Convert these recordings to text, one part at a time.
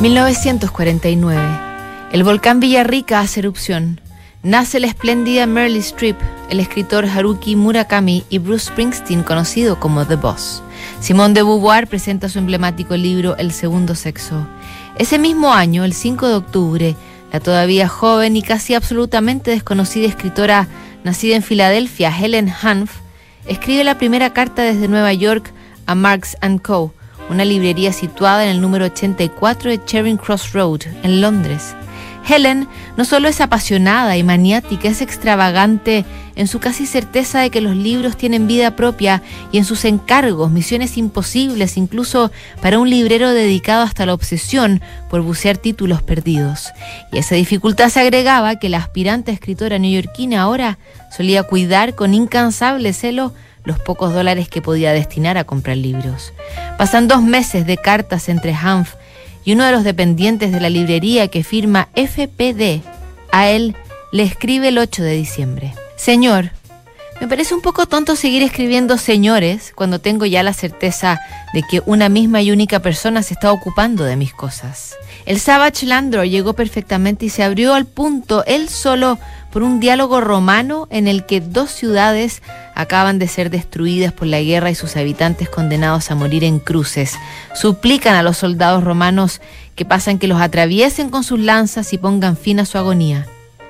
1949. El volcán Villarrica hace erupción. Nace la espléndida Meryl Streep, el escritor Haruki Murakami y Bruce Springsteen, conocido como The Boss. Simone de Beauvoir presenta su emblemático libro El segundo sexo. Ese mismo año, el 5 de octubre, la todavía joven y casi absolutamente desconocida escritora nacida en Filadelfia, Helen Hanf, escribe la primera carta desde Nueva York a Marx Co., una librería situada en el número 84 de Charing Cross Road, en Londres. Helen no solo es apasionada y maniática, es extravagante en su casi certeza de que los libros tienen vida propia y en sus encargos, misiones imposibles, incluso para un librero dedicado hasta la obsesión por bucear títulos perdidos. Y a esa dificultad se agregaba que la aspirante escritora neoyorquina ahora solía cuidar con incansable celo los pocos dólares que podía destinar a comprar libros. Pasan dos meses de cartas entre Hanf y uno de los dependientes de la librería que firma FPD. A él le escribe el 8 de diciembre. Señor, me parece un poco tonto seguir escribiendo señores cuando tengo ya la certeza de que una misma y única persona se está ocupando de mis cosas. El Savage Landor llegó perfectamente y se abrió al punto él solo por un diálogo romano en el que dos ciudades acaban de ser destruidas por la guerra y sus habitantes condenados a morir en cruces. Suplican a los soldados romanos que pasan que los atraviesen con sus lanzas y pongan fin a su agonía.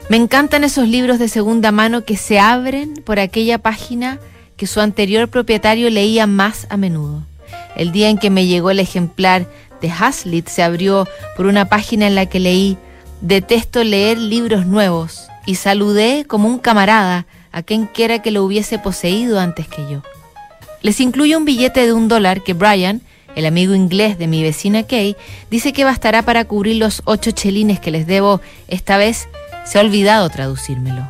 Me encantan esos libros de segunda mano que se abren por aquella página que su anterior propietario leía más a menudo. El día en que me llegó el ejemplar de Hazlitt se abrió por una página en la que leí Detesto leer libros nuevos y saludé como un camarada a quien quiera que lo hubiese poseído antes que yo. Les incluyo un billete de un dólar que Brian, el amigo inglés de mi vecina Kay, dice que bastará para cubrir los ocho chelines que les debo esta vez se ha olvidado traducírmelo.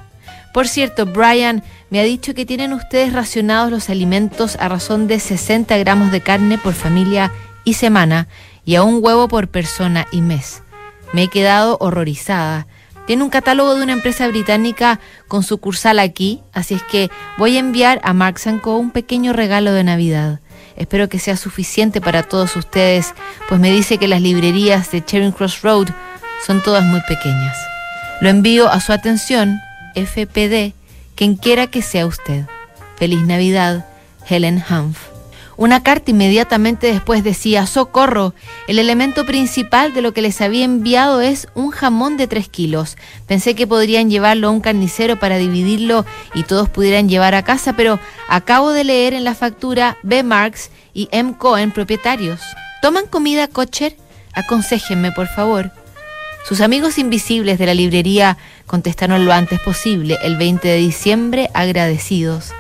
Por cierto, Brian me ha dicho que tienen ustedes racionados los alimentos a razón de 60 gramos de carne por familia y semana y a un huevo por persona y mes. Me he quedado horrorizada. Tiene un catálogo de una empresa británica con sucursal aquí, así es que voy a enviar a Mark Co un pequeño regalo de Navidad. Espero que sea suficiente para todos ustedes, pues me dice que las librerías de Charing Cross Road son todas muy pequeñas. Lo envío a su atención, FPD, quien quiera que sea usted. Feliz Navidad, Helen Hanf. Una carta inmediatamente después decía, socorro, el elemento principal de lo que les había enviado es un jamón de tres kilos. Pensé que podrían llevarlo a un carnicero para dividirlo y todos pudieran llevar a casa, pero acabo de leer en la factura B. Marx y M. Cohen propietarios. ¿Toman comida, Kocher? Aconséjenme, por favor. Sus amigos invisibles de la librería contestaron lo antes posible, el 20 de diciembre, agradecidos.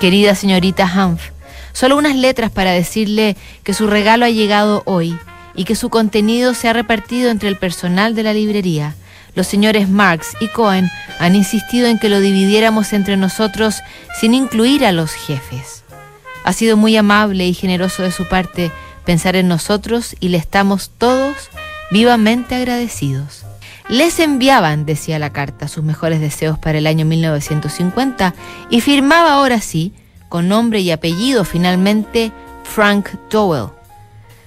Querida señorita Hanf, solo unas letras para decirle que su regalo ha llegado hoy y que su contenido se ha repartido entre el personal de la librería. Los señores Marx y Cohen han insistido en que lo dividiéramos entre nosotros sin incluir a los jefes. Ha sido muy amable y generoso de su parte pensar en nosotros y le estamos todos vivamente agradecidos. Les enviaban, decía la carta, sus mejores deseos para el año 1950 y firmaba ahora sí, con nombre y apellido finalmente, Frank Dowell.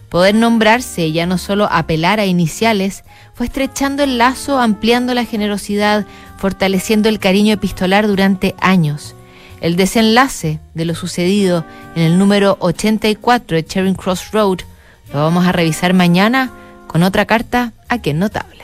Poder nombrarse ya no solo apelar a iniciales, fue estrechando el lazo, ampliando la generosidad, fortaleciendo el cariño epistolar durante años. El desenlace de lo sucedido en el número 84 de Charing Cross Road lo vamos a revisar mañana con otra carta a quien notable.